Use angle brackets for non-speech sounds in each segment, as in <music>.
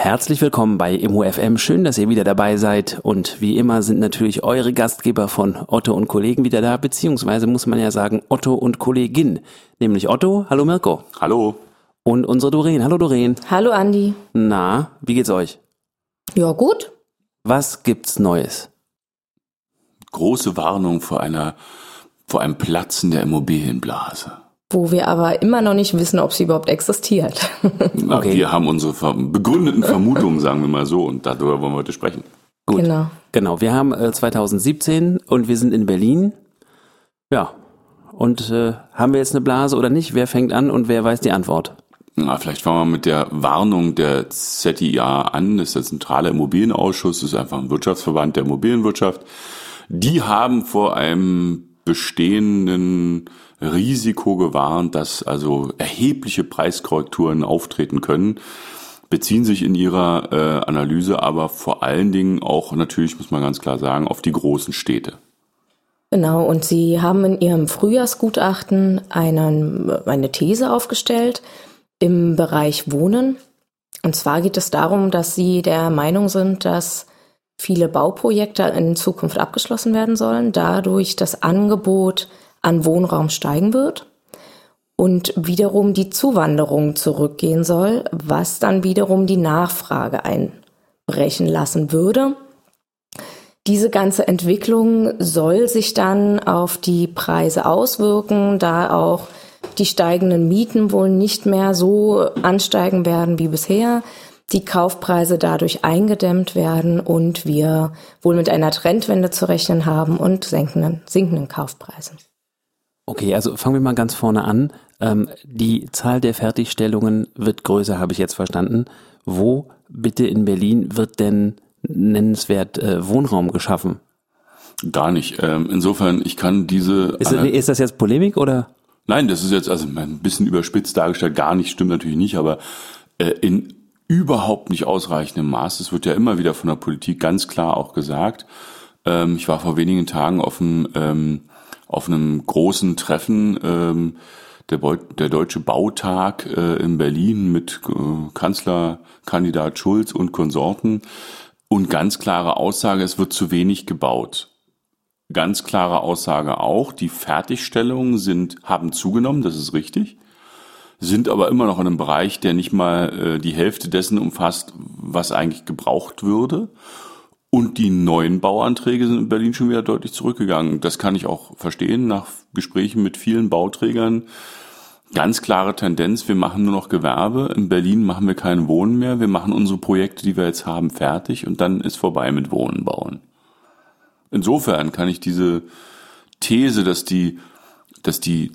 Herzlich willkommen bei ImmoFM. Schön, dass ihr wieder dabei seid. Und wie immer sind natürlich eure Gastgeber von Otto und Kollegen wieder da, beziehungsweise muss man ja sagen Otto und Kollegin. Nämlich Otto. Hallo Mirko. Hallo. Und unsere Doreen. Hallo Doreen. Hallo Andi. Na, wie geht's euch? Ja, gut. Was gibt's Neues? Große Warnung vor einer, vor einem Platzen der Immobilienblase. Wo wir aber immer noch nicht wissen, ob sie überhaupt existiert. okay. Wir haben unsere begründeten Vermutungen, sagen wir mal so, und darüber wollen wir heute sprechen. Gut. Genau. Genau. Wir haben äh, 2017 und wir sind in Berlin. Ja. Und äh, haben wir jetzt eine Blase oder nicht? Wer fängt an und wer weiß die Antwort? Na, vielleicht fangen wir mit der Warnung der ZIA an. Das ist der Zentrale Immobilienausschuss. Das ist einfach ein Wirtschaftsverband der Immobilienwirtschaft. Die haben vor einem bestehenden Risiko gewarnt, dass also erhebliche Preiskorrekturen auftreten können, beziehen sich in ihrer äh, Analyse aber vor allen Dingen auch natürlich, muss man ganz klar sagen, auf die großen Städte. Genau, und Sie haben in Ihrem Frühjahrsgutachten einen, eine These aufgestellt im Bereich Wohnen. Und zwar geht es darum, dass Sie der Meinung sind, dass viele Bauprojekte in Zukunft abgeschlossen werden sollen, dadurch das Angebot an Wohnraum steigen wird und wiederum die Zuwanderung zurückgehen soll, was dann wiederum die Nachfrage einbrechen lassen würde. Diese ganze Entwicklung soll sich dann auf die Preise auswirken, da auch die steigenden Mieten wohl nicht mehr so ansteigen werden wie bisher, die Kaufpreise dadurch eingedämmt werden und wir wohl mit einer Trendwende zu rechnen haben und sinkenden, sinkenden Kaufpreisen. Okay, also fangen wir mal ganz vorne an. Ähm, die Zahl der Fertigstellungen wird größer, habe ich jetzt verstanden. Wo bitte in Berlin wird denn nennenswert äh, Wohnraum geschaffen? Gar nicht. Ähm, insofern, ich kann diese. Ist, das, ist das jetzt Polemik oder? Nein, das ist jetzt also ein bisschen überspitzt dargestellt. Gar nicht, stimmt natürlich nicht, aber äh, in überhaupt nicht ausreichendem Maß. Es wird ja immer wieder von der Politik ganz klar auch gesagt. Ähm, ich war vor wenigen Tagen auf dem ähm, auf einem großen Treffen ähm, der, der Deutsche Bautag äh, in Berlin mit äh, Kanzlerkandidat Schulz und Konsorten und ganz klare Aussage, es wird zu wenig gebaut. Ganz klare Aussage auch, die Fertigstellungen sind, haben zugenommen, das ist richtig, sind aber immer noch in einem Bereich, der nicht mal äh, die Hälfte dessen umfasst, was eigentlich gebraucht würde. Und die neuen Bauanträge sind in Berlin schon wieder deutlich zurückgegangen. Das kann ich auch verstehen nach Gesprächen mit vielen Bauträgern. Ganz klare Tendenz, wir machen nur noch Gewerbe. In Berlin machen wir kein Wohnen mehr. Wir machen unsere Projekte, die wir jetzt haben, fertig und dann ist vorbei mit Wohnen bauen. Insofern kann ich diese These, dass die, dass die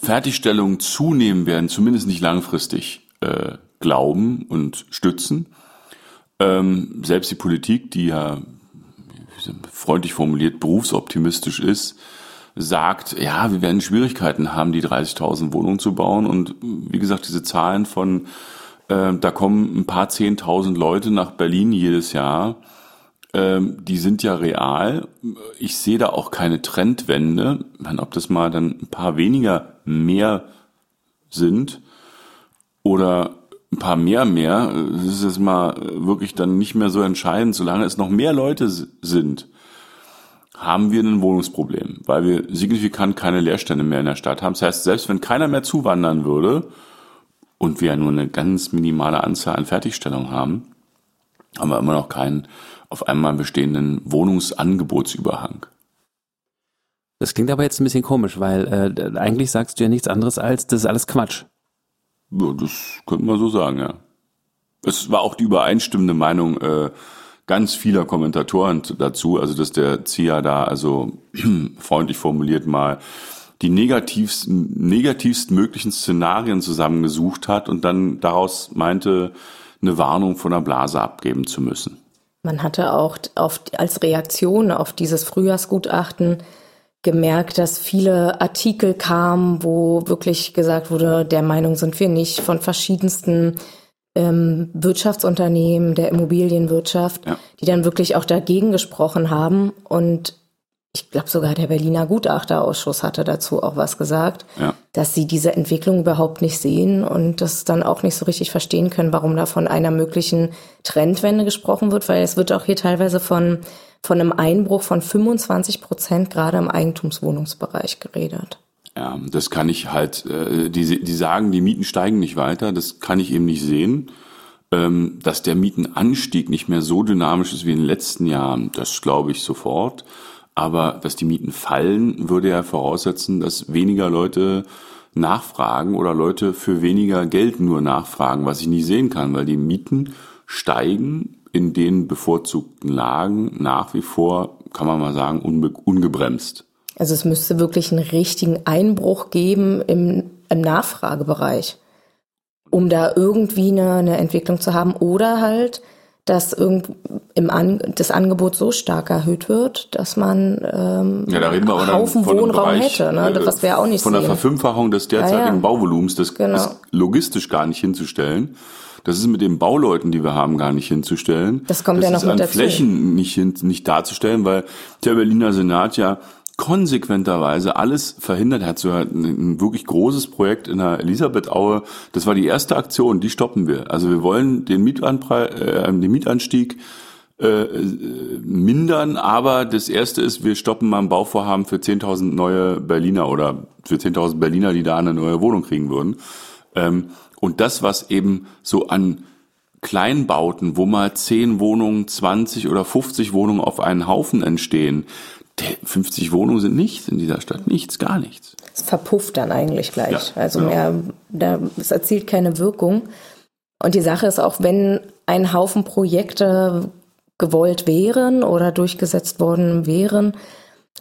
Fertigstellungen zunehmen werden, zumindest nicht langfristig, äh, glauben und stützen. Ähm, selbst die Politik, die ja freundlich formuliert berufsoptimistisch ist, sagt, ja, wir werden Schwierigkeiten haben, die 30.000 Wohnungen zu bauen. Und wie gesagt, diese Zahlen von, äh, da kommen ein paar Zehntausend Leute nach Berlin jedes Jahr, ähm, die sind ja real. Ich sehe da auch keine Trendwende. Ich meine, ob das mal dann ein paar weniger mehr sind oder ein paar mehr mehr, das ist jetzt mal wirklich dann nicht mehr so entscheidend, solange es noch mehr Leute sind, haben wir ein Wohnungsproblem, weil wir signifikant keine Leerstände mehr in der Stadt haben. Das heißt, selbst wenn keiner mehr zuwandern würde und wir ja nur eine ganz minimale Anzahl an Fertigstellungen haben, haben wir immer noch keinen auf einmal bestehenden Wohnungsangebotsüberhang. Das klingt aber jetzt ein bisschen komisch, weil äh, eigentlich sagst du ja nichts anderes als, das ist alles Quatsch. Ja, das könnte man so sagen, ja. Es war auch die übereinstimmende Meinung äh, ganz vieler Kommentatoren dazu, also dass der ZIA da also <clears throat> freundlich formuliert mal die negativsten, negativsten möglichen Szenarien zusammengesucht hat und dann daraus meinte, eine Warnung von der Blase abgeben zu müssen. Man hatte auch auf, als Reaktion auf dieses Frühjahrsgutachten gemerkt, dass viele Artikel kamen, wo wirklich gesagt wurde, der Meinung sind wir nicht von verschiedensten ähm, Wirtschaftsunternehmen der Immobilienwirtschaft, ja. die dann wirklich auch dagegen gesprochen haben. Und ich glaube sogar der Berliner Gutachterausschuss hatte dazu auch was gesagt, ja. Dass sie diese Entwicklung überhaupt nicht sehen und das dann auch nicht so richtig verstehen können, warum da von einer möglichen Trendwende gesprochen wird, weil es wird auch hier teilweise von, von einem Einbruch von 25 Prozent gerade im Eigentumswohnungsbereich geredet. Ja, das kann ich halt, äh, die, die sagen, die Mieten steigen nicht weiter, das kann ich eben nicht sehen. Ähm, dass der Mietenanstieg nicht mehr so dynamisch ist wie in den letzten Jahren, das glaube ich sofort. Aber dass die Mieten fallen, würde ja voraussetzen, dass weniger Leute nachfragen oder Leute für weniger Geld nur nachfragen, was ich nie sehen kann, weil die Mieten steigen in den bevorzugten Lagen nach wie vor, kann man mal sagen, unbe ungebremst. Also es müsste wirklich einen richtigen Einbruch geben im, im Nachfragebereich, um da irgendwie eine, eine Entwicklung zu haben oder halt dass irgend im An das Angebot so stark erhöht wird, dass man ähm, ja, da reden wir einen Haufen Wohnraum Bereich, hätte. Ne? Das wäre auch nicht Von sehen. der Verfünffachung des derzeitigen ja, ja. Bauvolumens, das genau. ist logistisch gar nicht hinzustellen. Das ist mit den Bauleuten, die wir haben, gar nicht hinzustellen. Das kommt das ja noch ist mit an dazu. Flächen nicht, hin, nicht darzustellen, weil der Berliner Senat ja konsequenterweise alles verhindert. Er hat so ein, ein wirklich großes Projekt in der Elisabethaue. Das war die erste Aktion, die stoppen wir. Also wir wollen den, Mietanpre äh, den Mietanstieg äh, mindern, aber das erste ist, wir stoppen mal ein Bauvorhaben für 10.000 neue Berliner oder für 10.000 Berliner, die da eine neue Wohnung kriegen würden. Ähm, und das, was eben so an Kleinbauten, wo mal 10 Wohnungen, 20 oder 50 Wohnungen auf einen Haufen entstehen, 50 Wohnungen sind nichts in dieser Stadt, nichts, gar nichts. Es verpufft dann eigentlich gleich. Ja, also genau. mehr, da, es erzielt keine Wirkung. Und die Sache ist auch, wenn ein Haufen Projekte gewollt wären oder durchgesetzt worden wären,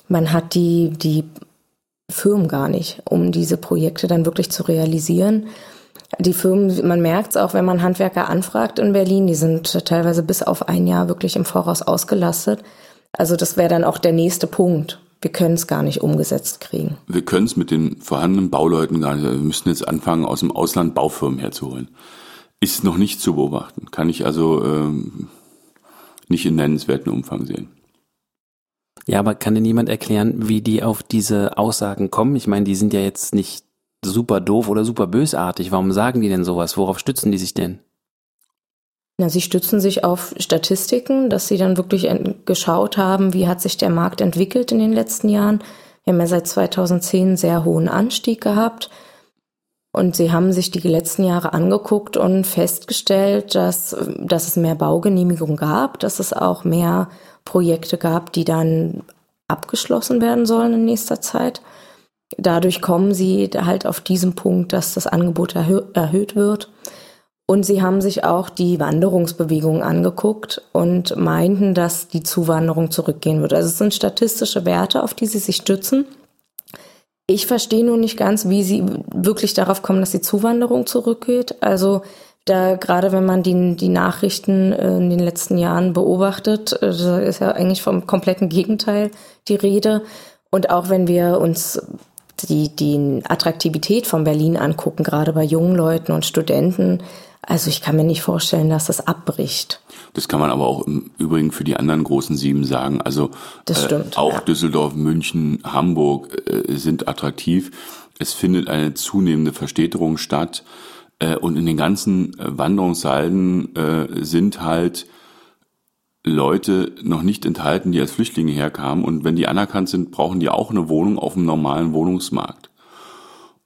man hat die, die Firmen gar nicht, um diese Projekte dann wirklich zu realisieren. Die Firmen, man merkt es auch, wenn man Handwerker anfragt in Berlin, die sind teilweise bis auf ein Jahr wirklich im Voraus ausgelastet. Also das wäre dann auch der nächste Punkt. Wir können es gar nicht umgesetzt kriegen. Wir können es mit den vorhandenen Bauleuten gar nicht. Wir müssen jetzt anfangen, aus dem Ausland Baufirmen herzuholen. Ist noch nicht zu beobachten. Kann ich also ähm, nicht in nennenswerten Umfang sehen. Ja, aber kann denn jemand erklären, wie die auf diese Aussagen kommen? Ich meine, die sind ja jetzt nicht super doof oder super bösartig. Warum sagen die denn sowas? Worauf stützen die sich denn? Na, sie stützen sich auf Statistiken, dass sie dann wirklich geschaut haben, wie hat sich der Markt entwickelt in den letzten Jahren. Wir haben ja seit 2010 einen sehr hohen Anstieg gehabt. Und sie haben sich die letzten Jahre angeguckt und festgestellt, dass, dass es mehr Baugenehmigungen gab, dass es auch mehr Projekte gab, die dann abgeschlossen werden sollen in nächster Zeit. Dadurch kommen sie halt auf diesen Punkt, dass das Angebot erhö erhöht wird. Und sie haben sich auch die Wanderungsbewegung angeguckt und meinten, dass die Zuwanderung zurückgehen wird. Also es sind statistische Werte, auf die sie sich stützen. Ich verstehe nur nicht ganz, wie sie wirklich darauf kommen, dass die Zuwanderung zurückgeht. Also da gerade wenn man die, die Nachrichten äh, in den letzten Jahren beobachtet, da ist ja eigentlich vom kompletten Gegenteil die Rede. Und auch wenn wir uns die, die Attraktivität von Berlin angucken, gerade bei jungen Leuten und Studenten, also ich kann mir nicht vorstellen, dass das abbricht. Das kann man aber auch im Übrigen für die anderen großen sieben sagen. Also das stimmt, äh, auch ja. Düsseldorf, München, Hamburg äh, sind attraktiv. Es findet eine zunehmende Verstädterung statt. Äh, und in den ganzen äh, Wanderungssalden äh, sind halt Leute noch nicht enthalten, die als Flüchtlinge herkamen. Und wenn die anerkannt sind, brauchen die auch eine Wohnung auf dem normalen Wohnungsmarkt.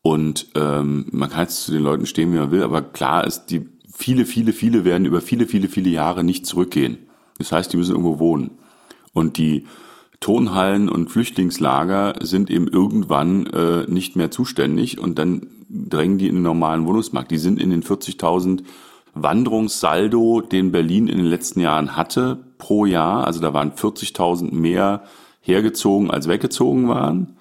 Und ähm, man kann jetzt zu den Leuten stehen, wie man will, aber klar ist, die viele, viele, viele werden über viele, viele, viele Jahre nicht zurückgehen. Das heißt, die müssen irgendwo wohnen. Und die Tonhallen und Flüchtlingslager sind eben irgendwann äh, nicht mehr zuständig und dann drängen die in den normalen Wohnungsmarkt. Die sind in den 40.000 Wanderungssaldo, den Berlin in den letzten Jahren hatte pro Jahr. Also da waren 40.000 mehr hergezogen als weggezogen waren.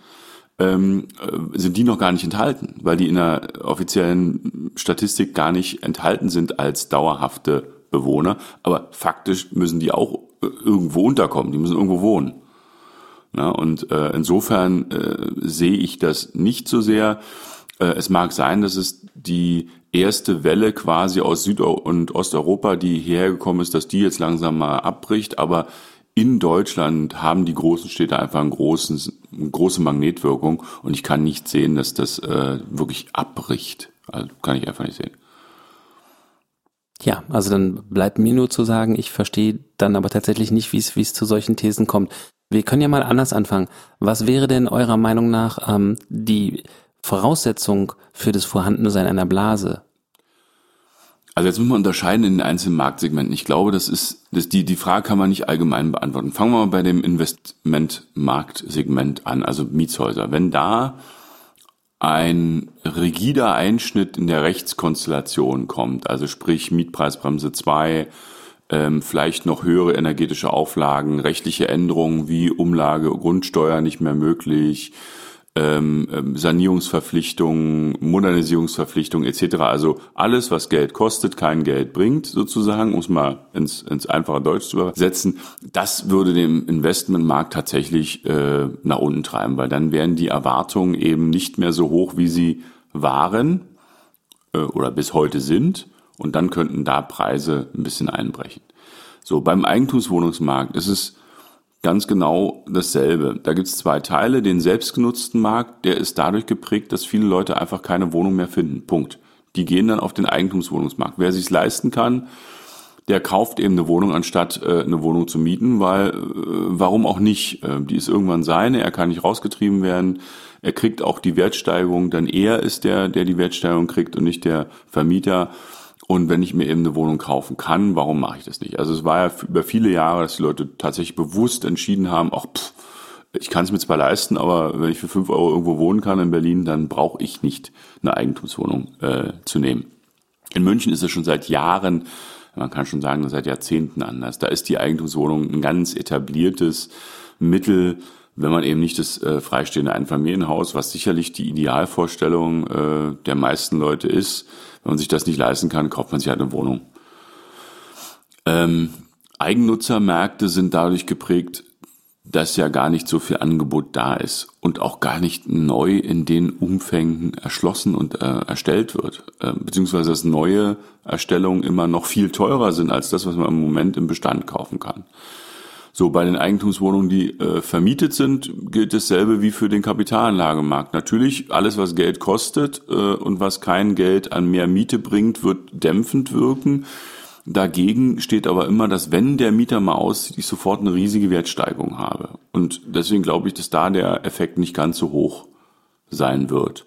Ähm, äh, sind die noch gar nicht enthalten, weil die in der offiziellen Statistik gar nicht enthalten sind als dauerhafte Bewohner. Aber faktisch müssen die auch äh, irgendwo unterkommen, die müssen irgendwo wohnen. Na, und äh, insofern äh, sehe ich das nicht so sehr. Äh, es mag sein, dass es die erste Welle quasi aus Süd- und Osteuropa, die hierher gekommen ist, dass die jetzt langsam mal abbricht, aber in Deutschland haben die großen Städte einfach einen großen, eine große Magnetwirkung und ich kann nicht sehen, dass das äh, wirklich abbricht. Also kann ich einfach nicht sehen. Ja, also dann bleibt mir nur zu sagen, ich verstehe dann aber tatsächlich nicht, wie es zu solchen Thesen kommt. Wir können ja mal anders anfangen. Was wäre denn eurer Meinung nach ähm, die Voraussetzung für das Vorhandensein einer Blase? Also jetzt muss man unterscheiden in den einzelnen Marktsegmenten. Ich glaube, das ist, das die, die Frage kann man nicht allgemein beantworten. Fangen wir mal bei dem Investmentmarktsegment an, also Mietshäuser. Wenn da ein rigider Einschnitt in der Rechtskonstellation kommt, also sprich Mietpreisbremse 2, ähm, vielleicht noch höhere energetische Auflagen, rechtliche Änderungen wie Umlage, Grundsteuer nicht mehr möglich, ähm, ähm, Sanierungsverpflichtungen, Modernisierungsverpflichtungen etc. Also alles, was Geld kostet, kein Geld bringt, sozusagen, um es mal ins, ins einfache Deutsch zu übersetzen, das würde den Investmentmarkt tatsächlich äh, nach unten treiben, weil dann wären die Erwartungen eben nicht mehr so hoch, wie sie waren äh, oder bis heute sind. Und dann könnten da Preise ein bisschen einbrechen. So, beim Eigentumswohnungsmarkt ist es ganz genau dasselbe. Da gibt es zwei Teile. Den selbstgenutzten Markt, der ist dadurch geprägt, dass viele Leute einfach keine Wohnung mehr finden. Punkt. Die gehen dann auf den Eigentumswohnungsmarkt. Wer sich leisten kann, der kauft eben eine Wohnung, anstatt äh, eine Wohnung zu mieten, weil äh, warum auch nicht? Äh, die ist irgendwann seine, er kann nicht rausgetrieben werden, er kriegt auch die Wertsteigerung, dann er ist der, der die Wertsteigerung kriegt und nicht der Vermieter. Und wenn ich mir eben eine Wohnung kaufen kann, warum mache ich das nicht? Also es war ja über viele Jahre, dass die Leute tatsächlich bewusst entschieden haben, ach, pff, ich kann es mir zwar leisten, aber wenn ich für fünf Euro irgendwo wohnen kann in Berlin, dann brauche ich nicht eine Eigentumswohnung äh, zu nehmen. In München ist es schon seit Jahren, man kann schon sagen, seit Jahrzehnten anders. Da ist die Eigentumswohnung ein ganz etabliertes Mittel, wenn man eben nicht das äh, freistehende Einfamilienhaus, was sicherlich die Idealvorstellung äh, der meisten Leute ist, wenn man sich das nicht leisten kann, kauft man sich halt eine Wohnung. Ähm, Eigennutzermärkte sind dadurch geprägt, dass ja gar nicht so viel Angebot da ist und auch gar nicht neu in den Umfängen erschlossen und äh, erstellt wird, äh, beziehungsweise dass neue Erstellungen immer noch viel teurer sind als das, was man im Moment im Bestand kaufen kann. So, bei den Eigentumswohnungen, die äh, vermietet sind, gilt dasselbe wie für den Kapitalanlagemarkt. Natürlich, alles, was Geld kostet äh, und was kein Geld an mehr Miete bringt, wird dämpfend wirken. Dagegen steht aber immer, dass wenn der Mieter mal aussieht, ich sofort eine riesige Wertsteigerung habe. Und deswegen glaube ich, dass da der Effekt nicht ganz so hoch sein wird.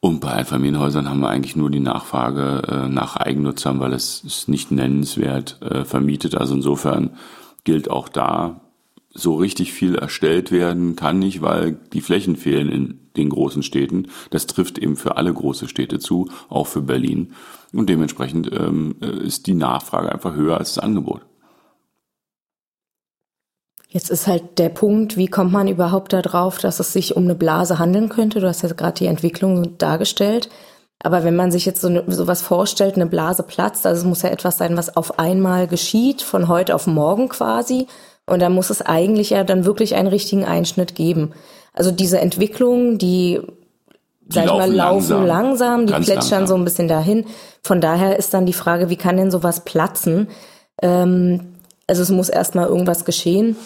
Und bei Einfamilienhäusern haben wir eigentlich nur die Nachfrage äh, nach Eigennutzern, weil es ist nicht nennenswert äh, vermietet. Also insofern gilt auch da, so richtig viel erstellt werden kann nicht, weil die Flächen fehlen in den großen Städten. Das trifft eben für alle große Städte zu, auch für Berlin. Und dementsprechend ähm, ist die Nachfrage einfach höher als das Angebot. Jetzt ist halt der Punkt, wie kommt man überhaupt darauf, dass es sich um eine Blase handeln könnte? Du hast ja gerade die Entwicklung dargestellt. Aber wenn man sich jetzt so, ne, so was vorstellt, eine Blase platzt, also es muss ja etwas sein, was auf einmal geschieht, von heute auf morgen quasi. Und da muss es eigentlich ja dann wirklich einen richtigen Einschnitt geben. Also diese Entwicklungen, die, die sag ich mal, laufen langsam, langsam die plätschern langsam. so ein bisschen dahin. Von daher ist dann die Frage, wie kann denn sowas platzen? Ähm, also es muss erstmal irgendwas geschehen.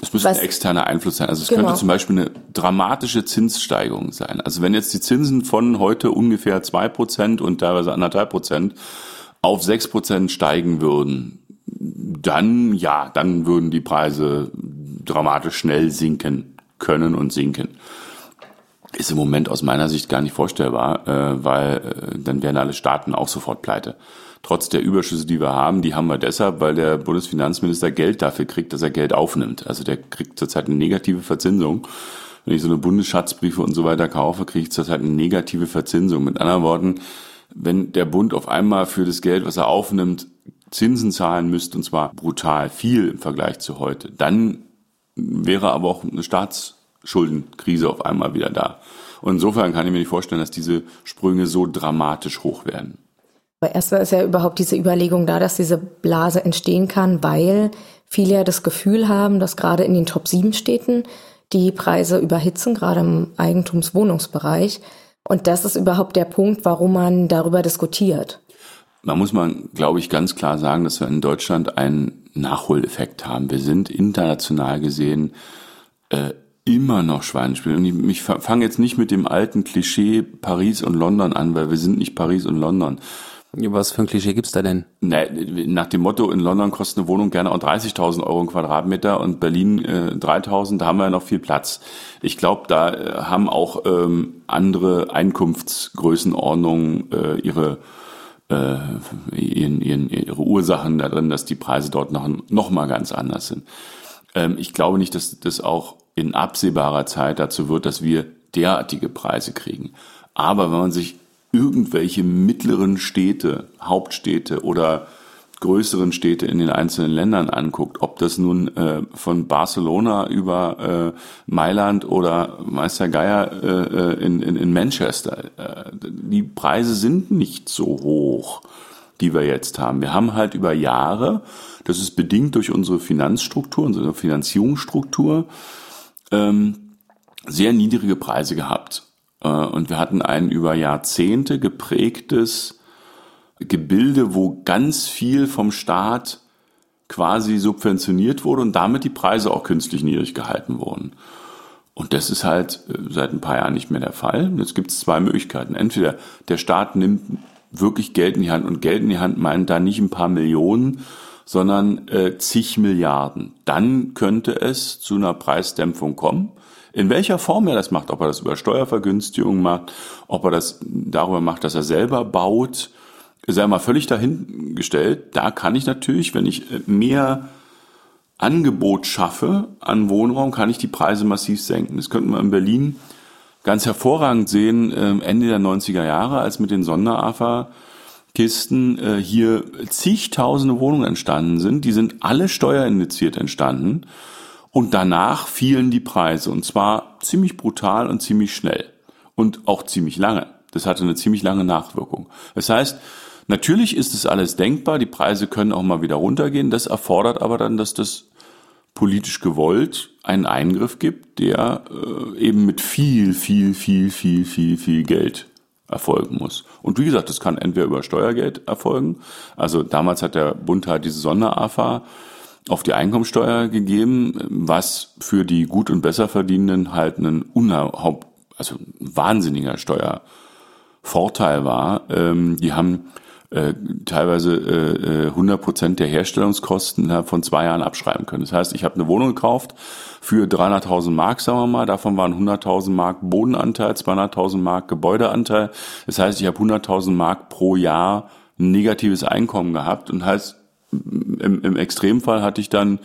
Es müsste ein externer Einfluss sein. Also es genau. könnte zum Beispiel eine dramatische Zinssteigerung sein. Also wenn jetzt die Zinsen von heute ungefähr zwei Prozent und teilweise anderthalb Prozent auf sechs Prozent steigen würden, dann ja, dann würden die Preise dramatisch schnell sinken können und sinken. Ist im Moment aus meiner Sicht gar nicht vorstellbar, äh, weil äh, dann wären alle Staaten auch sofort pleite trotz der Überschüsse, die wir haben, die haben wir deshalb, weil der Bundesfinanzminister Geld dafür kriegt, dass er Geld aufnimmt. Also der kriegt zurzeit eine negative Verzinsung. Wenn ich so eine Bundesschatzbriefe und so weiter kaufe, kriege ich zurzeit eine negative Verzinsung. Mit anderen Worten, wenn der Bund auf einmal für das Geld, was er aufnimmt, Zinsen zahlen müsste, und zwar brutal viel im Vergleich zu heute, dann wäre aber auch eine Staats Schuldenkrise auf einmal wieder da. Und insofern kann ich mir nicht vorstellen, dass diese Sprünge so dramatisch hoch werden. Aber erstmal ist ja überhaupt diese Überlegung da, dass diese Blase entstehen kann, weil viele ja das Gefühl haben, dass gerade in den Top 7 Städten die Preise überhitzen, gerade im Eigentumswohnungsbereich. Und das ist überhaupt der Punkt, warum man darüber diskutiert. Da muss man, glaube ich, ganz klar sagen, dass wir in Deutschland einen Nachholeffekt haben. Wir sind international gesehen äh, immer noch Schweinespiel. Und ich, ich fange jetzt nicht mit dem alten Klischee Paris und London an, weil wir sind nicht Paris und London. Was für ein Klischee gibt's da denn? Nee, nach dem Motto, in London kostet eine Wohnung gerne auch 30.000 Euro im Quadratmeter und Berlin äh, 3.000, da haben wir ja noch viel Platz. Ich glaube, da äh, haben auch ähm, andere Einkunftsgrößenordnungen äh, ihre, äh, ihren, ihren, ihre Ursachen darin, dass die Preise dort noch, noch mal ganz anders sind. Ähm, ich glaube nicht, dass das auch in absehbarer Zeit dazu wird, dass wir derartige Preise kriegen. Aber wenn man sich irgendwelche mittleren Städte, Hauptstädte oder größeren Städte in den einzelnen Ländern anguckt, ob das nun äh, von Barcelona über äh, Mailand oder Meister Geier äh, äh, in, in, in Manchester, äh, die Preise sind nicht so hoch, die wir jetzt haben. Wir haben halt über Jahre, das ist bedingt durch unsere Finanzstruktur, unsere Finanzierungsstruktur, ähm, sehr niedrige Preise gehabt. Äh, und wir hatten ein über Jahrzehnte geprägtes Gebilde, wo ganz viel vom Staat quasi subventioniert wurde und damit die Preise auch künstlich niedrig gehalten wurden. Und das ist halt äh, seit ein paar Jahren nicht mehr der Fall. Jetzt gibt es zwei Möglichkeiten. Entweder der Staat nimmt wirklich Geld in die Hand und Geld in die Hand meint da nicht ein paar Millionen, sondern äh, zig Milliarden. Dann könnte es zu einer Preisdämpfung kommen. In welcher Form er das macht, ob er das über Steuervergünstigung macht, ob er das darüber macht, dass er selber baut, sei mal völlig dahingestellt. Da kann ich natürlich, wenn ich äh, mehr Angebot schaffe an Wohnraum, kann ich die Preise massiv senken. Das könnten wir in Berlin ganz hervorragend sehen, ähm, Ende der 90er Jahre, als mit den Sonderafa Kisten äh, hier zigtausende Wohnungen entstanden sind. Die sind alle steuerindiziert entstanden. Und danach fielen die Preise und zwar ziemlich brutal und ziemlich schnell und auch ziemlich lange. Das hatte eine ziemlich lange Nachwirkung. Das heißt, natürlich ist es alles denkbar, die Preise können auch mal wieder runtergehen. Das erfordert aber dann, dass das politisch gewollt einen Eingriff gibt, der äh, eben mit viel, viel, viel, viel, viel, viel Geld erfolgen muss. Und wie gesagt, das kann entweder über Steuergeld erfolgen. Also damals hat der Bund halt diese Sonderafa auf die Einkommensteuer gegeben, was für die gut und besser verdienenden halt ein unerhaupt, also ein wahnsinniger Steuervorteil war. Ähm, die haben äh, teilweise äh, 100 Prozent der Herstellungskosten innerhalb von zwei Jahren abschreiben können. Das heißt, ich habe eine Wohnung gekauft für 300.000 Mark, sagen wir mal. Davon waren 100.000 Mark Bodenanteil, 200.000 Mark Gebäudeanteil. Das heißt, ich habe 100.000 Mark pro Jahr negatives Einkommen gehabt und heißt, im, im Extremfall hatte ich dann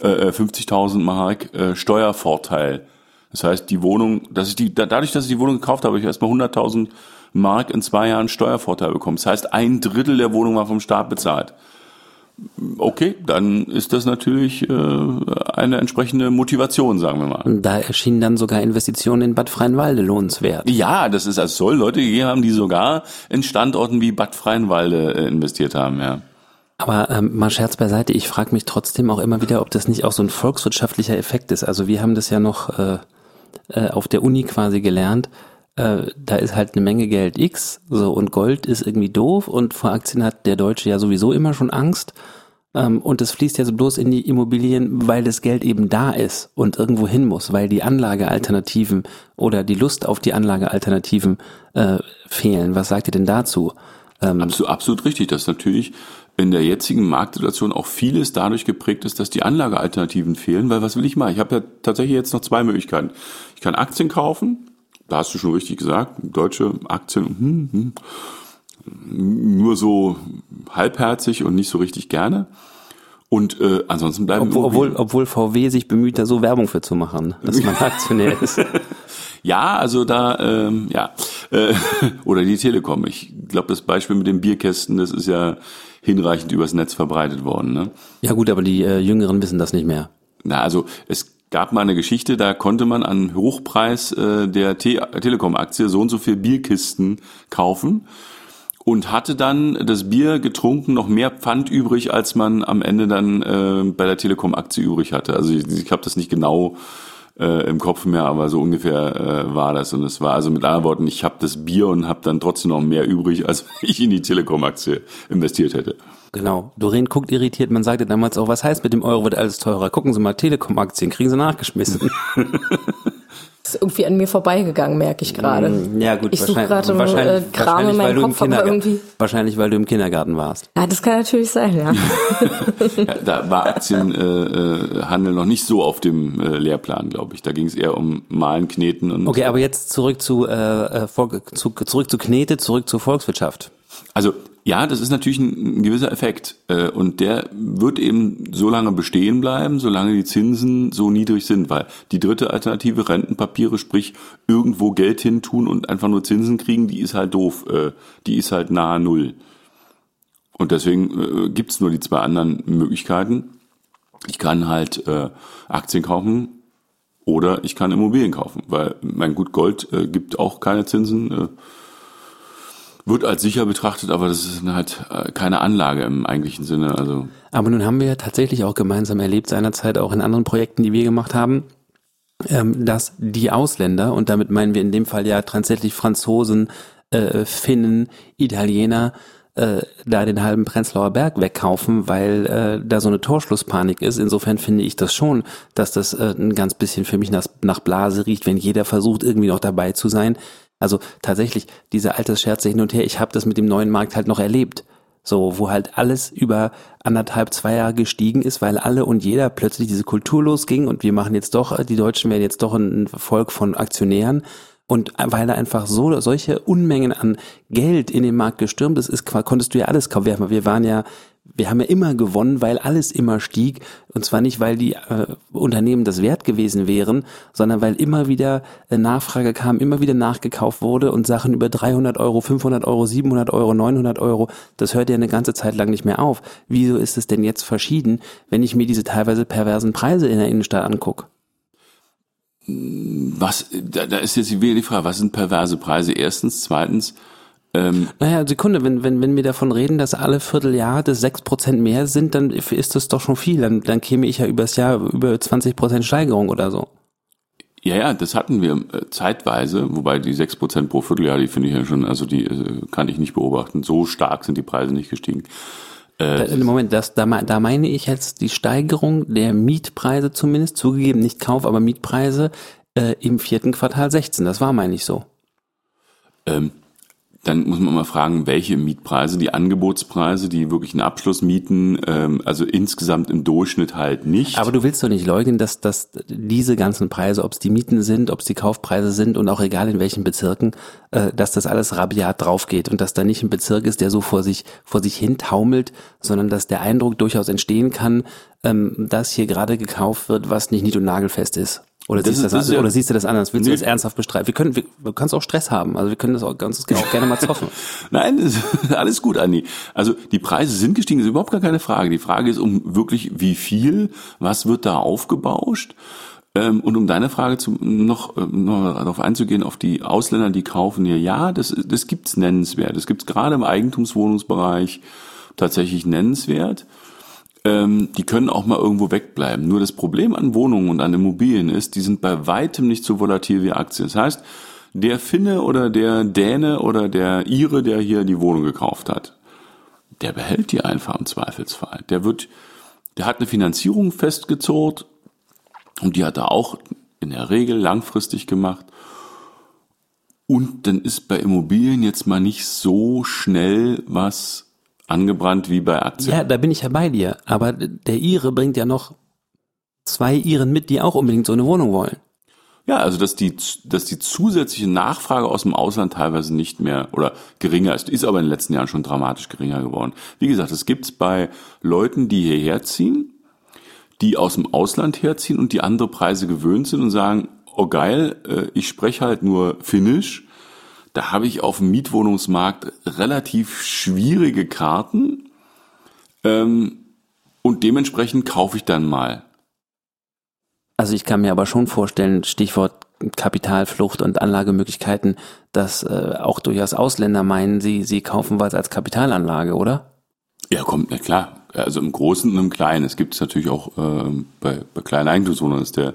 äh, 50.000 Mark äh, Steuervorteil. Das heißt, die Wohnung, dass ich die, dadurch, dass ich die Wohnung gekauft habe, habe ich erstmal 100.000 Mark in zwei Jahren Steuervorteil bekommen. Das heißt, ein Drittel der Wohnung war vom Staat bezahlt. Okay, dann ist das natürlich äh, eine entsprechende Motivation, sagen wir mal. Da erschienen dann sogar Investitionen in Bad Freienwalde lohnenswert. Ja, das ist, es soll Leute gegeben haben, die sogar in Standorten wie Bad Freienwalde äh, investiert haben, ja. Aber ähm, mal Scherz beiseite, ich frage mich trotzdem auch immer wieder, ob das nicht auch so ein volkswirtschaftlicher Effekt ist. Also wir haben das ja noch äh, äh, auf der Uni quasi gelernt. Äh, da ist halt eine Menge Geld X, so und Gold ist irgendwie doof und vor Aktien hat der Deutsche ja sowieso immer schon Angst. Ähm, und es fließt ja so bloß in die Immobilien, weil das Geld eben da ist und irgendwo hin muss, weil die Anlagealternativen oder die Lust auf die Anlagealternativen äh, fehlen. Was sagt ihr denn dazu? Ähm, absolut, absolut richtig, dass natürlich in der jetzigen Marktsituation auch vieles dadurch geprägt ist, dass die Anlagealternativen fehlen, weil was will ich mal? Ich habe ja tatsächlich jetzt noch zwei Möglichkeiten. Ich kann Aktien kaufen, da hast du schon richtig gesagt, deutsche Aktien, hm, hm, nur so halbherzig und nicht so richtig gerne. Und äh, ansonsten bleiben obwohl, obwohl, obwohl VW sich bemüht, da so Werbung für zu machen, dass man <laughs> Aktionär ist. Ja, also da, ähm, ja. Äh, <laughs> oder die Telekom. Ich glaube, das Beispiel mit den Bierkästen, das ist ja hinreichend übers Netz verbreitet worden. Ne? Ja gut, aber die äh, Jüngeren wissen das nicht mehr. Na, also es gab mal eine Geschichte, da konnte man an Hochpreis äh, der Te Telekom-Aktie so und so viel Bierkisten kaufen und hatte dann das Bier getrunken noch mehr Pfand übrig, als man am Ende dann äh, bei der Telekom-Aktie übrig hatte. Also ich, ich habe das nicht genau äh, im Kopf mehr, aber so ungefähr äh, war das. Und es war also mit anderen Worten, ich habe das Bier und habe dann trotzdem noch mehr übrig, als <laughs> ich in die Telekom-Aktie investiert hätte. Genau. Doreen guckt irritiert. Man sagte damals auch, was heißt mit dem Euro wird alles teurer? Gucken Sie mal, Telekom-Aktien kriegen Sie nachgeschmissen. <laughs> ist irgendwie an mir vorbeigegangen, merke ich gerade. Mm, Ja gut, Ich suche gerade äh, Kram in weil meinem Kopf, aber irgendwie. Wahrscheinlich, weil du im Kindergarten warst. Ja, das kann natürlich sein, ja. <laughs> Ja, da war Aktienhandel äh, Handel noch nicht so auf dem äh, Lehrplan, glaube ich. Da ging es eher um Malen, Kneten und Okay, aber jetzt zurück zu, äh, äh, Volk, zu zurück zu Knete, zurück zur Volkswirtschaft. Also ja, das ist natürlich ein, ein gewisser Effekt äh, und der wird eben so lange bestehen bleiben, solange die Zinsen so niedrig sind, weil die dritte Alternative Rentenpapiere, sprich irgendwo Geld hin tun und einfach nur Zinsen kriegen, die ist halt doof, äh, die ist halt nahe Null. Und deswegen äh, gibt's nur die zwei anderen Möglichkeiten. Ich kann halt äh, Aktien kaufen oder ich kann Immobilien kaufen, weil mein Gut Gold äh, gibt auch keine Zinsen. Äh, wird als sicher betrachtet, aber das ist halt äh, keine Anlage im eigentlichen Sinne. Also Aber nun haben wir tatsächlich auch gemeinsam erlebt, seinerzeit auch in anderen Projekten, die wir gemacht haben, ähm, dass die Ausländer, und damit meinen wir in dem Fall ja tatsächlich Franzosen, äh, Finnen, Italiener, äh, da den halben Prenzlauer Berg wegkaufen, weil da so eine Torschlusspanik ist. Insofern finde ich das schon, dass das ein ganz bisschen für mich nach Blase riecht, wenn jeder versucht, irgendwie noch dabei zu sein. Also tatsächlich, diese Altersscherze hin und her, ich habe das mit dem neuen Markt halt noch erlebt. So, wo halt alles über anderthalb, zwei Jahre gestiegen ist, weil alle und jeder plötzlich diese Kultur losging und wir machen jetzt doch, die Deutschen werden jetzt doch ein Volk von Aktionären. Und weil da einfach so solche Unmengen an Geld in den Markt gestürmt ist, ist konntest du ja alles kaufen. Wir waren ja, wir haben ja immer gewonnen, weil alles immer stieg. Und zwar nicht, weil die äh, Unternehmen das wert gewesen wären, sondern weil immer wieder äh, Nachfrage kam, immer wieder nachgekauft wurde und Sachen über 300 Euro, 500 Euro, 700 Euro, 900 Euro, das hört ja eine ganze Zeit lang nicht mehr auf. Wieso ist es denn jetzt verschieden, wenn ich mir diese teilweise perversen Preise in der Innenstadt angucke? was, da, da ist jetzt wieder die Frage, was sind perverse Preise? Erstens, zweitens, ähm, Naja, Sekunde, wenn, wenn, wenn wir davon reden, dass alle Vierteljahr das 6% mehr sind, dann ist das doch schon viel. Dann, dann käme ich ja übers Jahr über 20% Steigerung oder so. ja, ja, das hatten wir äh, zeitweise, wobei die 6% pro Vierteljahr, die finde ich ja schon, also die äh, kann ich nicht beobachten. So stark sind die Preise nicht gestiegen. Da, Moment, das, da, da meine ich jetzt die Steigerung der Mietpreise zumindest, zugegeben nicht Kauf, aber Mietpreise äh, im vierten Quartal 16. Das war, meine ich, so. Ähm, dann muss man mal fragen, welche Mietpreise, die Angebotspreise, die wirklich einen Abschluss mieten, ähm, also insgesamt im Durchschnitt halt nicht. Aber du willst doch nicht leugnen, dass, dass diese ganzen Preise, ob es die Mieten sind, ob es die Kaufpreise sind und auch egal in welchen Bezirken, äh, dass das alles rabiat draufgeht und dass da nicht ein Bezirk ist, der so vor sich, vor sich hin taumelt, sondern dass der Eindruck durchaus entstehen kann, ähm, dass hier gerade gekauft wird, was nicht nied- und nagelfest ist. Oder, Das siehst, ist- du das das, ja- oder siehst du das anders? Willst Nee. du das ernsthaft bestreiten? Wir können, wir, du kannst auch Stress haben. Also wir können das auch, ganz, auch gerne mal zoffen. <laughs> Nein, das <laughs> alles gut, Andi. Also die Preise sind gestiegen, ist überhaupt gar keine Frage. Die Frage ist um wirklich wie viel, was wird da aufgebauscht? Ähm, und um deine Frage zu, noch, ähm, noch darauf einzugehen, auf die Ausländer, die kaufen hier, ja, das, das gibt's nennenswert. Das gibt's gerade im Eigentumswohnungsbereich tatsächlich nennenswert. Ähm, die können auch mal irgendwo wegbleiben. Nur das Problem an Wohnungen und an Immobilien ist, die sind bei weitem nicht so volatil wie Aktien. Das heißt, der Finne oder der Däne oder der Ire, der hier die Wohnung gekauft hat, der behält die einfach im Zweifelsfall. Der wird, der hat eine Finanzierung festgezurrt und die hat er auch in der Regel langfristig gemacht. Und dann ist bei Immobilien jetzt mal nicht so schnell was angebrannt wie bei Aktien. Ja, da bin ich ja bei dir. Aber der Ire bringt ja noch zwei Iren mit, die auch unbedingt so eine Wohnung wollen. Ja, also dass die, dass die zusätzliche Nachfrage aus dem Ausland teilweise nicht mehr oder geringer ist, ist aber in den letzten Jahren schon dramatisch geringer geworden. Wie gesagt, es gibt's bei Leuten, die hierher ziehen, die aus dem Ausland herziehen und die andere Preise gewöhnt sind und sagen, oh geil, äh, ich spreche halt nur Finnisch. Da habe ich auf dem Mietwohnungsmarkt relativ schwierige Karten ähm, und dementsprechend kaufe ich dann mal. Also ich kann mir aber schon vorstellen, Stichwort Kapitalflucht und Anlagemöglichkeiten, dass äh, auch durchaus Ausländer meinen, sie, sie kaufen was als Kapitalanlage, oder? Ja, kommt, na klar. Also im Großen und im Kleinen. Es gibt es natürlich auch äh, bei, bei kleinen Eigentumswohnungen, ist der,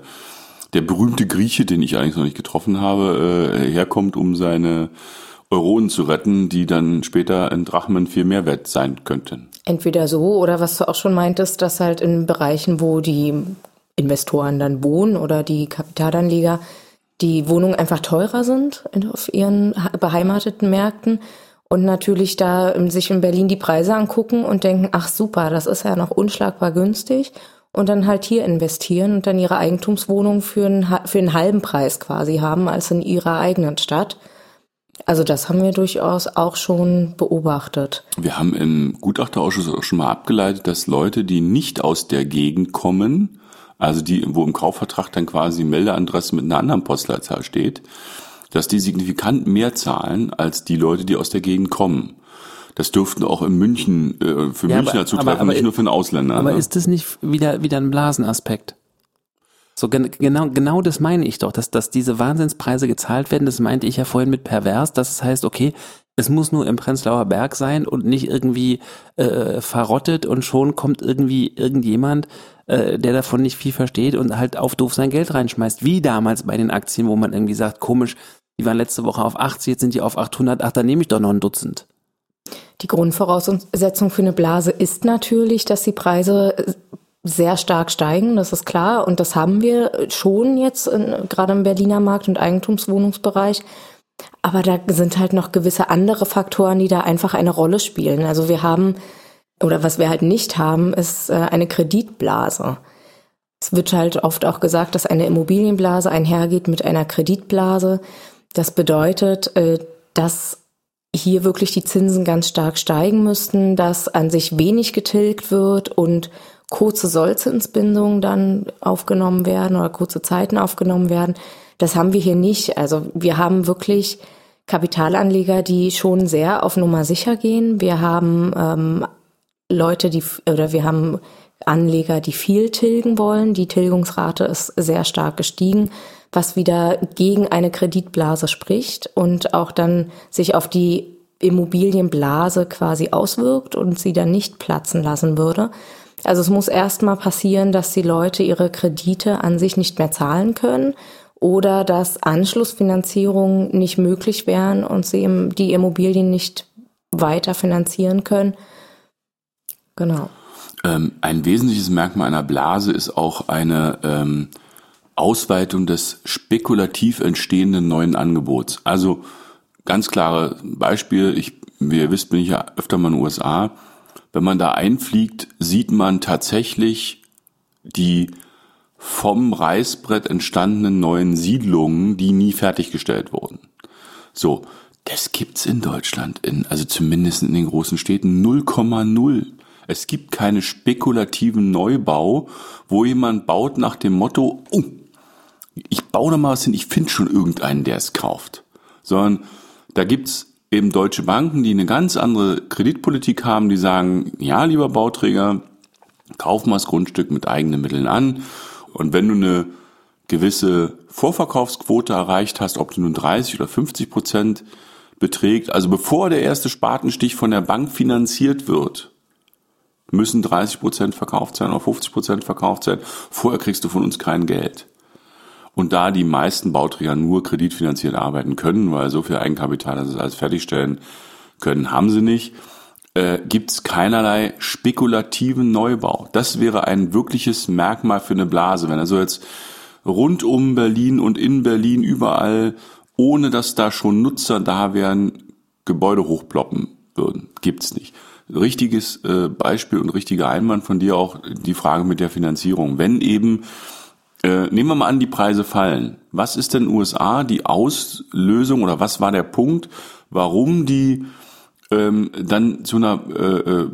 der berühmte Grieche, den ich eigentlich noch nicht getroffen habe, äh, herkommt, um seine Euronen zu retten, die dann später in Drachmen viel mehr wert sein könnten. Entweder so oder was du auch schon meintest, dass halt in Bereichen, wo die Investoren dann wohnen oder die Kapitalanleger, die Wohnungen einfach teurer sind auf ihren beheimateten Märkten und natürlich da sich in Berlin die Preise angucken und denken, ach super, das ist ja noch unschlagbar günstig und dann halt hier investieren und dann ihre Eigentumswohnung für einen, für einen halben Preis quasi haben als in ihrer eigenen Stadt. Also das haben wir durchaus auch schon beobachtet. Wir haben im Gutachterausschuss auch schon mal abgeleitet, dass Leute, die nicht aus der Gegend kommen, also die, wo im Kaufvertrag dann quasi Meldeadresse mit einer anderen Postleitzahl steht, dass die signifikant mehr zahlen als die Leute, die aus der Gegend kommen. Das dürften auch in München äh, für ja, Münchner zutreffen, aber, aber, nicht nur für einen Ausländer. Aber ne? ist das nicht wieder, wieder ein Blasenaspekt? So genau, genau das meine ich doch, dass, dass diese Wahnsinnspreise gezahlt werden. Das meinte ich ja vorhin mit pervers, dass es heißt, okay, es muss nur im Prenzlauer Berg sein und nicht irgendwie äh, verrottet und schon kommt irgendwie irgendjemand, äh, der davon nicht viel versteht und halt auf doof sein Geld reinschmeißt. Wie damals bei den Aktien, wo man irgendwie sagt, komisch, die waren letzte Woche auf 80, jetzt sind die auf 800, ach, dann nehme ich doch noch ein Dutzend. Die Grundvoraussetzung für eine Blase ist natürlich, dass die Preise sehr stark steigen, das ist klar. Und das haben wir schon jetzt, in, gerade im Berliner Markt- und Eigentumswohnungsbereich. Aber da sind halt noch gewisse andere Faktoren, die da einfach eine Rolle spielen. Also wir haben, oder was wir halt nicht haben, ist äh, eine Kreditblase. Es wird halt oft auch gesagt, dass eine Immobilienblase einhergeht mit einer Kreditblase. Das bedeutet, äh, dass hier wirklich die Zinsen ganz stark steigen müssten, dass an sich wenig getilgt wird und kurze Sollzinsbindungen dann aufgenommen werden oder kurze Zeiten aufgenommen werden. Das haben wir hier nicht. Also wir haben wirklich Kapitalanleger, die schon sehr auf Nummer sicher gehen. Wir haben ähm, Leute, die oder wir haben Anleger, die viel tilgen wollen. Die Tilgungsrate ist sehr stark gestiegen, was wieder gegen eine Kreditblase spricht und auch dann sich auf die Immobilienblase quasi auswirkt und sie dann nicht platzen lassen würde. Also es muss erstmal passieren, dass die Leute ihre Kredite an sich nicht mehr zahlen können oder dass Anschlussfinanzierungen nicht möglich wären und sie die Immobilien nicht weiter finanzieren können. Genau. Ähm, ein wesentliches Merkmal einer Blase ist auch eine ähm, Ausweitung des spekulativ entstehenden neuen Angebots. Also ganz klare Beispiel, ich, wie ihr wisst, bin ich ja öfter mal in den USA wenn man da einfliegt, sieht man tatsächlich die vom Reißbrett entstandenen neuen Siedlungen, die nie fertiggestellt wurden. So, das gibt's in Deutschland, in, also zumindest in den großen Städten 0,0. Es gibt keine spekulativen Neubau, wo jemand baut nach dem Motto, oh, ich baue da mal was hin, ich finde schon irgendeinen, der es kauft. Sondern da gibt's eben deutsche Banken, die eine ganz andere Kreditpolitik haben, die sagen, ja, lieber Bauträger, kauf mal das Grundstück mit eigenen Mitteln an. Und wenn du eine gewisse Vorverkaufsquote erreicht hast, ob du nun 30 oder 50 Prozent beträgt, also bevor der erste Spatenstich von der Bank finanziert wird, müssen 30 Prozent verkauft sein oder 50 Prozent verkauft sein. Vorher kriegst du von uns kein Geld. Und da die meisten Bauträger nur kreditfinanziert arbeiten können, weil so viel Eigenkapital, dass sie alles fertigstellen können, haben sie nicht, äh, gibt es keinerlei spekulativen Neubau. Das wäre ein wirkliches Merkmal für eine Blase. Wenn also jetzt rund um Berlin und in Berlin überall, ohne dass da schon Nutzer da wären, Gebäude hochploppen würden. Gibt's nicht. Richtiges äh, Beispiel und richtiger Einwand von dir auch die Frage mit der Finanzierung. Wenn eben äh, nehmen wir mal an, die Preise fallen. Was ist denn USA die Auslösung oder was war der Punkt, warum die ähm, dann zu einer äh, äh,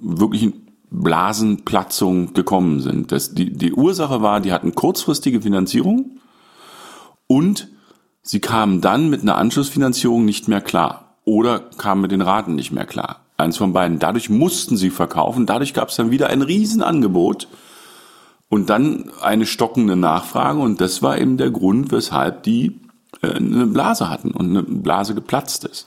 wirklichen Blasenplatzung gekommen sind? Das, die, die Ursache war, die hatten kurzfristige Finanzierung und sie kamen dann mit einer Anschlussfinanzierung nicht mehr klar oder kamen mit den Raten nicht mehr klar. Eins von beiden. Dadurch mussten sie verkaufen. Dadurch gab es dann wieder ein Riesenangebot Und dann eine stockende Nachfrage und das war eben der Grund, weshalb die äh, eine Blase hatten und eine Blase geplatzt ist.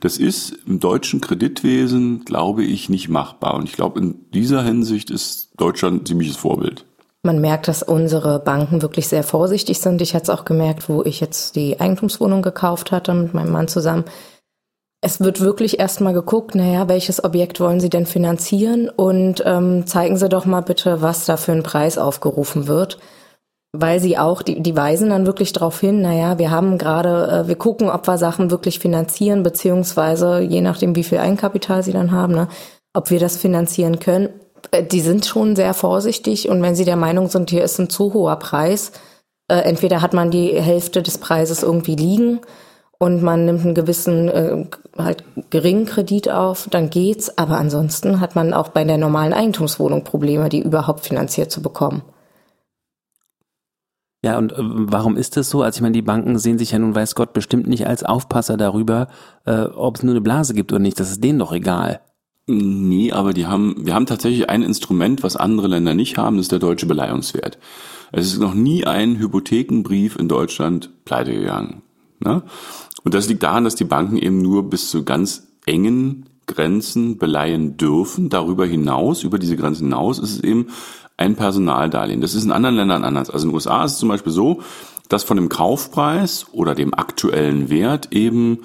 Das ist im deutschen Kreditwesen, glaube ich, nicht machbar. Und ich glaube, in dieser Hinsicht ist Deutschland ein ziemliches Vorbild. Man merkt, dass unsere Banken wirklich sehr vorsichtig sind. Ich hatte es auch gemerkt, wo ich jetzt die Eigentumswohnung gekauft hatte mit meinem Mann zusammen. Es wird wirklich erstmal geguckt, naja, welches Objekt wollen Sie denn finanzieren und ähm, zeigen Sie doch mal bitte, was da für ein Preis aufgerufen wird weil sie auch, die, die weisen dann wirklich darauf hin, naja, wir haben gerade, äh, wir gucken, ob wir Sachen wirklich finanzieren, beziehungsweise je nachdem, wie viel Eigenkapital sie dann haben, ne, ob wir das finanzieren können. Äh, die sind schon sehr vorsichtig und wenn sie der Meinung sind, hier ist ein zu hoher Preis, äh, entweder hat man die Hälfte des Preises irgendwie liegen und man nimmt einen gewissen, äh, halt geringen Kredit auf, dann geht's, aber ansonsten hat man auch bei der normalen Eigentumswohnung Probleme, die überhaupt finanziert zu bekommen. Ja, und äh, warum ist das so? Also ich meine, die Banken sehen sich ja nun, weiß Gott, bestimmt nicht als Aufpasser darüber, äh, ob es nur eine Blase gibt oder nicht. Das ist denen doch egal. Nee, aber die haben, wir haben tatsächlich ein Instrument, was andere Länder nicht haben, das ist der deutsche Beleihungswert. Es ist noch nie ein Hypothekenbrief in Deutschland pleite gegangen. Ne? Und das liegt daran, dass die Banken eben nur bis zu ganz engen Grenzen beleihen dürfen. Darüber hinaus, über diese Grenzen hinaus, ist es eben ein Personaldarlehen. Das ist in anderen Ländern anders. Also in den USA ist es zum Beispiel so, dass von dem Kaufpreis oder dem aktuellen Wert eben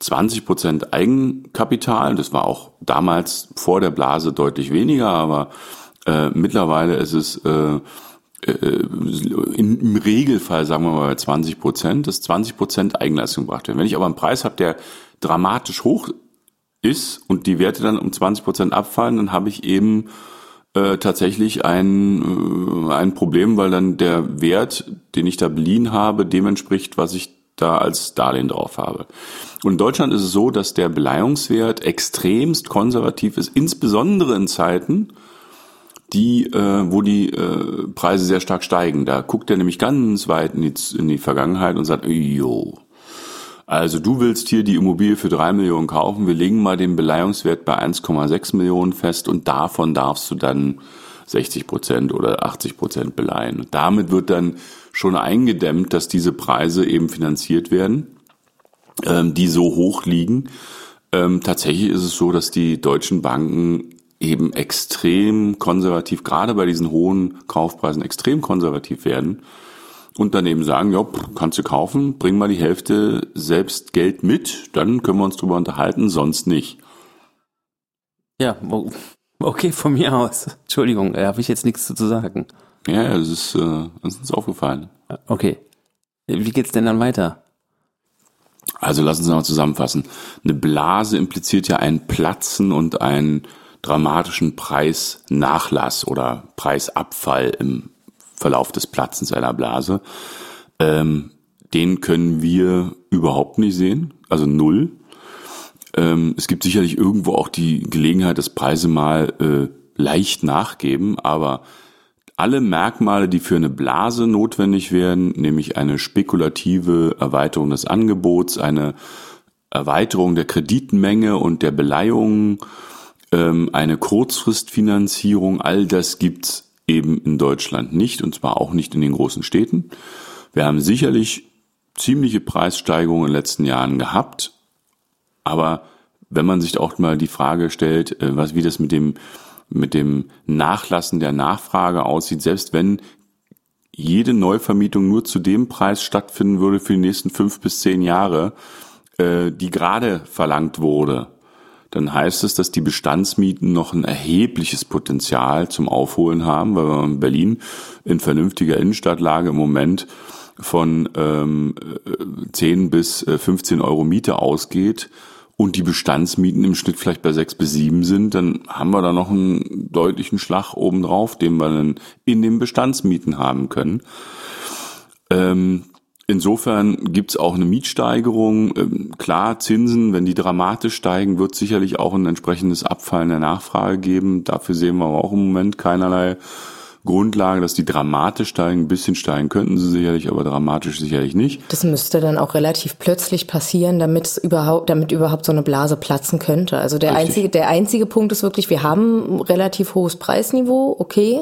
20 Prozent Eigenkapital, das war auch damals vor der Blase deutlich weniger, aber äh, mittlerweile ist es äh, im Regelfall, sagen wir mal, bei 20 Prozent, dass 20 Prozent Eigenleistung gebracht werden. Wenn ich aber einen Preis habe, der dramatisch hoch ist und die Werte dann um 20 Prozent abfallen, dann habe ich eben äh, tatsächlich ein, äh, ein Problem, weil dann der Wert, den ich da beliehen habe, dem entspricht, was ich da als Darlehen drauf habe. Und in Deutschland ist es so, dass der Beleihungswert extremst konservativ ist, insbesondere in Zeiten, die, äh, wo die äh, Preise sehr stark steigen. Da guckt er nämlich ganz weit in die, in die Vergangenheit und sagt, jo, also du willst hier die Immobilie für drei Millionen kaufen, wir legen mal den Beleihungswert bei 1,6 Millionen fest und davon darfst du dann 60 Prozent oder 80 Prozent beleihen. Damit wird dann schon eingedämmt, dass diese Preise eben finanziert werden, ähm, die so hoch liegen. Ähm, tatsächlich ist es so, dass die deutschen Banken eben extrem konservativ, gerade bei diesen hohen Kaufpreisen extrem konservativ werden und daneben sagen, ja, kannst du kaufen, bring mal die Hälfte selbst Geld mit, dann können wir uns drüber unterhalten, sonst nicht. Ja, okay, von mir aus. <laughs> Entschuldigung, da habe ich jetzt nichts zu sagen. Ja, das ist, äh, ist uns aufgefallen. Okay. Wie geht's denn dann weiter? Also lassen Sie mal zusammenfassen. Eine Blase impliziert ja ein Platzen und einen dramatischen Preisnachlass oder Preisabfall im Verlauf des Platzens einer Blase. Ähm, den können wir überhaupt nicht sehen, also null. Ähm, es gibt sicherlich irgendwo auch die Gelegenheit, dass Preise mal äh, leicht nachgeben, aber alle Merkmale, die für eine Blase notwendig werden, nämlich eine spekulative Erweiterung des Angebots, eine Erweiterung der Kreditmenge und der Beleihungen, ähm, eine Kurzfristfinanzierung, all das gibt's eben in Deutschland nicht, und zwar auch nicht in den großen Städten. Wir haben sicherlich ziemliche Preissteigerungen in den letzten Jahren gehabt, aber wenn man sich auch mal die Frage stellt, äh, was wie das mit dem mit dem Nachlassen der Nachfrage aussieht, selbst wenn jede Neuvermietung nur zu dem Preis stattfinden würde für die nächsten fünf bis zehn Jahre, äh, die gerade verlangt wurde, dann heißt es, dass die Bestandsmieten noch ein erhebliches Potenzial zum Aufholen haben, weil man in Berlin in vernünftiger Innenstadtlage im Moment von ähm, 10 bis 15 äh, Euro Miete ausgeht und die Bestandsmieten im Schnitt vielleicht bei 6 bis 7 sind, dann haben wir da noch einen deutlichen Schlag obendrauf, den wir dann in den Bestandsmieten haben können. Ähm, Insofern gibt's auch eine Mietsteigerung. Ähm, klar, Zinsen, wenn die dramatisch steigen, wird sicherlich auch ein entsprechendes Abfallen der Nachfrage geben. Dafür sehen wir aber auch im Moment keinerlei Grundlage, dass die dramatisch steigen. Ein bisschen steigen könnten sie sicherlich, aber dramatisch sicherlich nicht. Das müsste dann auch relativ plötzlich passieren, damit es überhaupt, damit überhaupt so eine Blase platzen könnte. Also der Richtig. einzige, der einzige Punkt ist wirklich, wir haben ein relativ hohes Preisniveau, okay.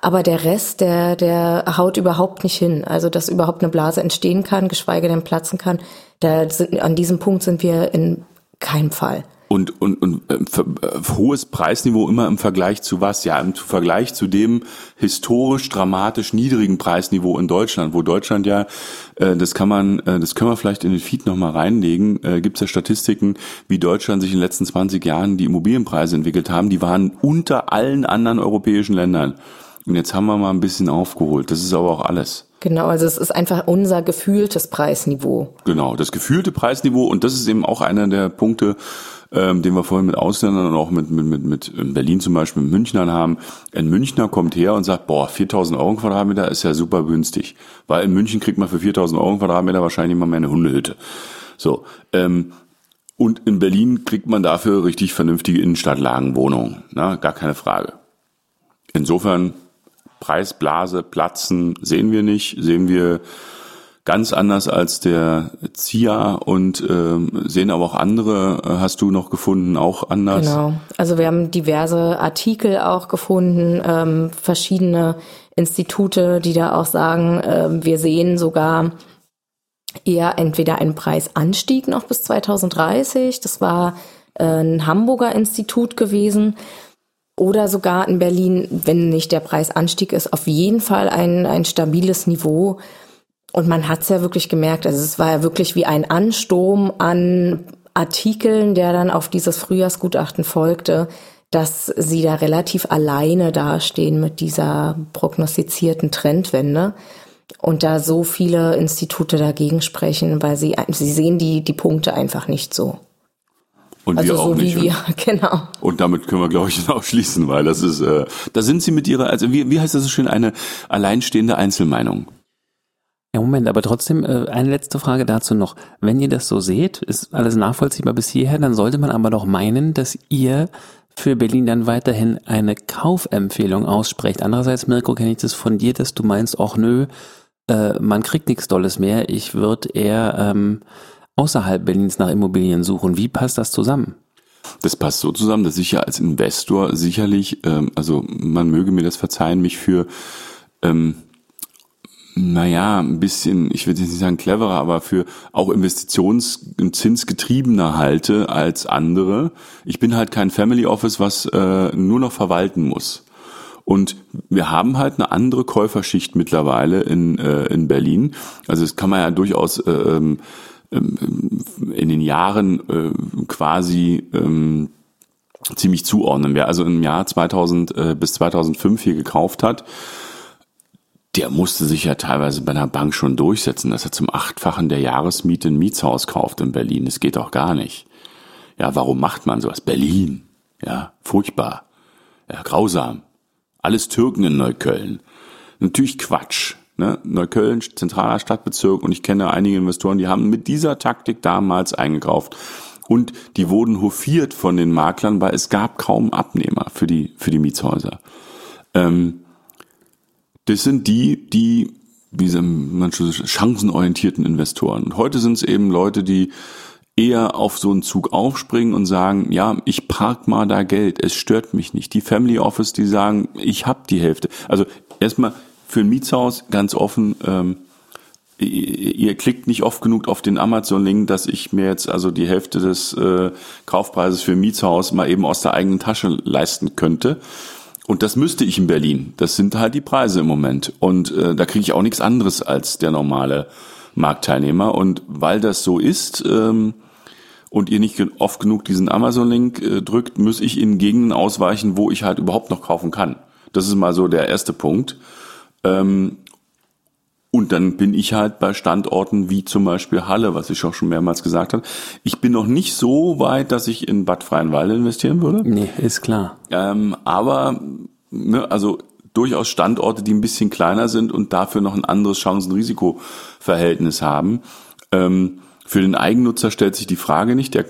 Aber der Rest, der, der haut überhaupt nicht hin. Also, dass überhaupt eine Blase entstehen kann, geschweige denn platzen kann, da sind, an diesem Punkt sind wir in keinem Fall. Und, und, und äh, äh, hohes Preisniveau immer im Vergleich zu was? Ja, im Vergleich zu dem historisch dramatisch niedrigen Preisniveau in Deutschland, wo Deutschland ja, äh, das kann man, äh, das können wir vielleicht in den Feed nochmal reinlegen, äh, gibt es ja Statistiken, wie Deutschland sich in den letzten 20 Jahren die Immobilienpreise entwickelt haben, die waren unter allen anderen europäischen Ländern. Und jetzt haben wir mal ein bisschen aufgeholt. Das ist aber auch alles. Genau, also es ist einfach unser gefühltes Preisniveau. Genau, das gefühlte Preisniveau und das ist eben auch einer der Punkte, ähm, den wir vorhin mit Ausländern und auch mit, mit, mit, mit in Berlin zum Beispiel mit Münchnern haben. Ein Münchner kommt her und sagt, boah, 4000 Euro Quadratmeter ist ja super günstig. Weil in München kriegt man für 4000 Euro Quadratmeter wahrscheinlich mal mehr eine Hundehütte. So, ähm, und in Berlin kriegt man dafür richtig vernünftige Innenstadtlagenwohnungen. Na, gar keine Frage. Insofern Preisblase platzen sehen wir nicht, sehen wir ganz anders als der ZIA und ähm, sehen aber auch andere, äh, hast du noch gefunden, auch anders? Genau, also wir haben diverse Artikel auch gefunden, ähm, verschiedene Institute, die da auch sagen, äh, wir sehen sogar eher entweder einen Preisanstieg noch bis 2030, das war äh, ein Hamburger Institut gewesen, oder sogar in Berlin, wenn nicht der Preisanstieg ist, auf jeden Fall ein, ein stabiles Niveau, und man hat es ja wirklich gemerkt, also es war ja wirklich wie ein Ansturm an Artikeln, der dann auf dieses Frühjahrsgutachten folgte, dass sie da relativ alleine dastehen mit dieser prognostizierten Trendwende. Und da so viele Institute dagegen sprechen, weil sie, sie sehen die, die Punkte einfach nicht so. Und also wir auch so nicht. Wie wir, genau. Und damit können wir, glaube ich, <laughs> auch schließen, weil das ist, äh, da sind sie mit ihrer, also wie, wie heißt das so schön, eine alleinstehende Einzelmeinung. Ja, Moment, aber trotzdem äh, eine letzte Frage dazu noch. Wenn ihr das so seht, ist alles nachvollziehbar bis hierher, dann sollte man aber doch meinen, dass ihr für Berlin dann weiterhin eine Kaufempfehlung aussprecht. Andererseits, Mirko, kenne ich das von dir, dass du meinst, ach nö, äh, man kriegt nichts Dolles mehr. Ich würde eher ähm, außerhalb Berlins nach Immobilien suchen. Wie passt das zusammen? Das passt so zusammen, dass ich ja als Investor sicherlich, ähm, also man möge mir das verzeihen, mich für ähm, naja, ein bisschen, ich würde jetzt nicht sagen cleverer, aber für auch Investitions- und Zinsgetriebener halte als andere. Ich bin halt kein Family Office, was äh, nur noch verwalten muss. Und wir haben halt eine andere Käuferschicht mittlerweile in, äh, in Berlin. Also das kann man ja durchaus äh, ähm, in den Jahren äh, quasi ähm, ziemlich zuordnen. Wer also im Jahr 2000 äh, bis 2005 hier gekauft hat, der musste sich ja teilweise bei einer Bank schon durchsetzen, dass er zum Achtfachen der Jahresmiete ein Mietshaus kauft in Berlin. Das geht auch gar nicht. Ja, warum macht man sowas? Berlin. Ja, furchtbar. Ja, grausam. Alles Türken in Neukölln. Natürlich Quatsch. Ne? Neukölln, zentraler Stadtbezirk und ich kenne einige Investoren, die haben mit dieser Taktik damals eingekauft. Und die wurden hofiert von den Maklern, weil es gab kaum Abnehmer für die, für die Mietshäuser. Ähm, das sind die, die diese manche chancenorientierten Investoren. Und heute sind es eben Leute, die eher auf so einen Zug aufspringen und sagen, ja, ich park mal da Geld, es stört mich nicht. Die Family Office, die sagen, ich hab die Hälfte. Also erstmal für ein Mietshaus ganz offen, ähm, ihr klickt nicht oft genug auf den Amazon-Link, dass ich mir jetzt also die Hälfte des äh, Kaufpreises für ein Mietshaus mal eben aus der eigenen Tasche leisten könnte. Und das müsste ich in Berlin. Das sind halt die Preise im Moment. Und äh, da kriege ich auch nichts anderes als der normale Marktteilnehmer. Und weil das so ist ähm, und ihr nicht oft genug diesen Amazon-Link äh, drückt, muss ich in Gegenden ausweichen, wo ich halt überhaupt noch kaufen kann. Das ist mal so der erste Punkt. Ähm, und dann bin ich halt bei Standorten wie zum Beispiel Halle, was ich auch schon mehrmals gesagt habe. Ich bin noch nicht so weit, dass ich in Bad Freienwalde investieren würde. Nee, ist klar. Ähm, aber, ne, also durchaus Standorte, die ein bisschen kleiner sind und dafür noch ein anderes Chancen-Risiko-Verhältnis haben. Ähm, für den Eigennutzer stellt sich die Frage nicht. Der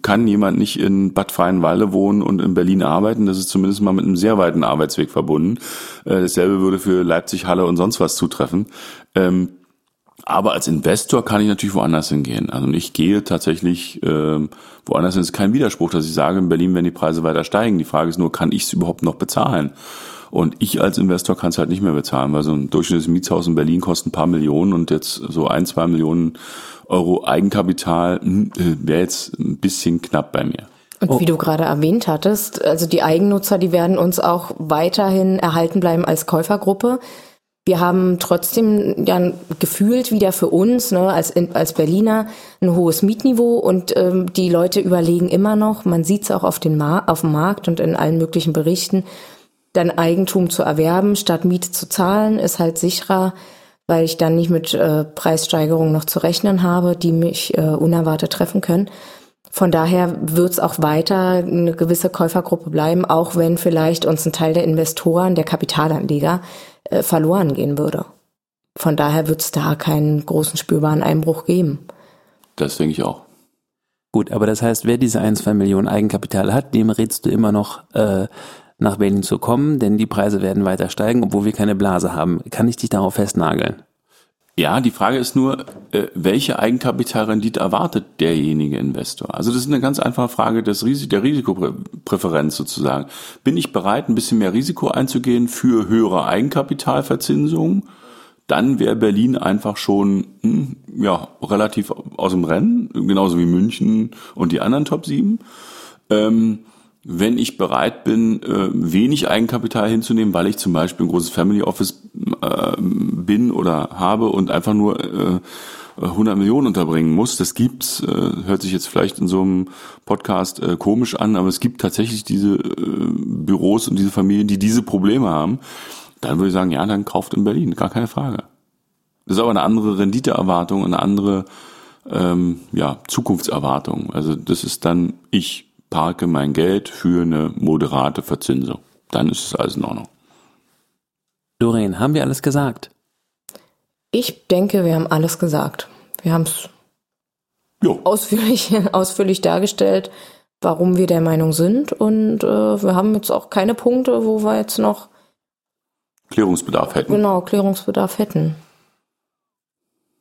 kann jemand nicht in Bad Freienwalde wohnen und in Berlin arbeiten. Das ist zumindest mal mit einem sehr weiten Arbeitsweg verbunden. Äh, dasselbe würde für Leipzig, Halle und sonst was zutreffen. Ähm, Aber als Investor kann ich natürlich woanders hingehen. Also ich gehe tatsächlich äh, woanders hin. Es ist kein Widerspruch, dass ich sage, in Berlin werden die Preise weiter steigen. Die Frage ist nur, kann ich es überhaupt noch bezahlen? Und ich als Investor kann es halt nicht mehr bezahlen, weil so ein durchschnittliches Mietshaus in Berlin kostet ein paar Millionen und jetzt so ein, zwei Millionen Euro Eigenkapital hm, äh, wäre jetzt ein bisschen knapp bei mir. Und oh. wie du gerade erwähnt hattest, also die Eigennutzer, die werden uns auch weiterhin erhalten bleiben als Käufergruppe. Wir haben trotzdem ja gefühlt wieder für uns ne, als, als Berliner ein hohes Mietniveau und ähm, die Leute überlegen immer noch, man sieht es auch auf, den Mar auf dem Markt und in allen möglichen Berichten, dann Eigentum zu erwerben, statt Miete zu zahlen, ist halt sicherer, weil ich dann nicht mit äh, Preissteigerungen noch zu rechnen habe, die mich äh, unerwartet treffen können. Von daher wird es auch weiter eine gewisse Käufergruppe bleiben, auch wenn vielleicht uns ein Teil der Investoren, der Kapitalanleger äh, verloren gehen würde. Von daher wird es da keinen großen spürbaren Einbruch geben. Das denke ich auch. Gut, aber das heißt, wer diese ein, zwei Millionen Eigenkapital hat, dem rätst du immer noch äh, nach Berlin zu kommen, denn die Preise werden weiter steigen, obwohl wir keine Blase haben. Kann ich dich darauf festnageln? Ja, die Frage ist nur, äh, welche Eigenkapitalrendite erwartet derjenige Investor? Also das ist eine ganz einfache Frage des Ris der Risikopräferenz sozusagen. Bin ich bereit, ein bisschen mehr Risiko einzugehen für höhere Eigenkapitalverzinsung? Dann wäre Berlin einfach schon hm, ja relativ aus dem Rennen, genauso wie München und die anderen Top 7. Ähm, wenn ich bereit bin, äh, wenig Eigenkapital hinzunehmen, weil ich zum Beispiel ein großes Family Office äh, bin oder habe und einfach nur 100 äh, Millionen unterbringen muss. Das gibt's, hört sich jetzt vielleicht in so einem Podcast komisch an, aber es gibt tatsächlich diese Büros und diese Familien, die diese Probleme haben. Dann würde ich sagen, ja, dann kauft in Berlin, gar keine Frage. Das ist aber eine andere Renditeerwartung, eine andere ähm, ja, Zukunftserwartung. Also das ist dann ich parke mein Geld für eine moderate Verzinsung. Dann ist es alles in Ordnung. Doreen, haben wir alles gesagt? Ich denke, wir haben alles gesagt. Wir haben es ausführlich, <laughs> ausführlich dargestellt, warum wir der Meinung sind. Und äh, wir haben jetzt auch keine Punkte, wo wir jetzt noch Klärungsbedarf hätten. Genau, Klärungsbedarf hätten.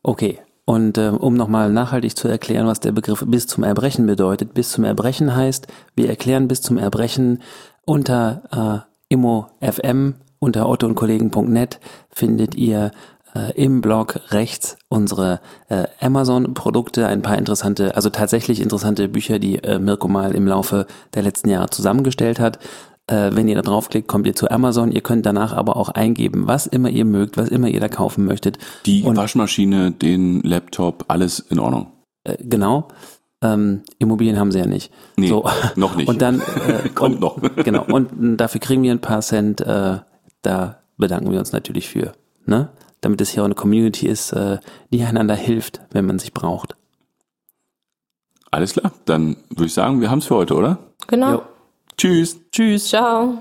Okay, und äh, um nochmal nachhaltig zu erklären, was der Begriff bis zum Erbrechen bedeutet. Bis zum Erbrechen heißt, wir erklären bis zum Erbrechen unter äh, ImmoFM, unter otto und Kollegen.net findet ihr äh, im Blog rechts unsere äh, Amazon-Produkte, ein paar interessante, also tatsächlich interessante Bücher, die äh, Mirko mal im Laufe der letzten Jahre zusammengestellt hat. Äh, wenn ihr da draufklickt, kommt ihr zu Amazon. Ihr könnt danach aber auch eingeben, was immer ihr mögt, was immer ihr da kaufen möchtet. Die Und, Waschmaschine, den Laptop, alles in Ordnung. Äh, genau. Ähm, Immobilien haben sie ja nicht. Nee, so. noch nicht. Und dann <laughs> äh, kommt und, noch. <laughs> genau. Und dafür kriegen wir ein paar Cent. Äh, da bedanken wir uns natürlich für. Ne? Damit es hier auch eine Community ist, äh, die einander hilft, wenn man sich braucht. Alles klar. Dann würde ich sagen, wir haben es für heute, oder? Genau. Jo. Tschüss. Tschüss. Ciao.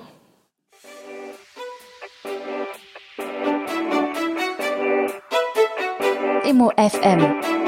Immo FM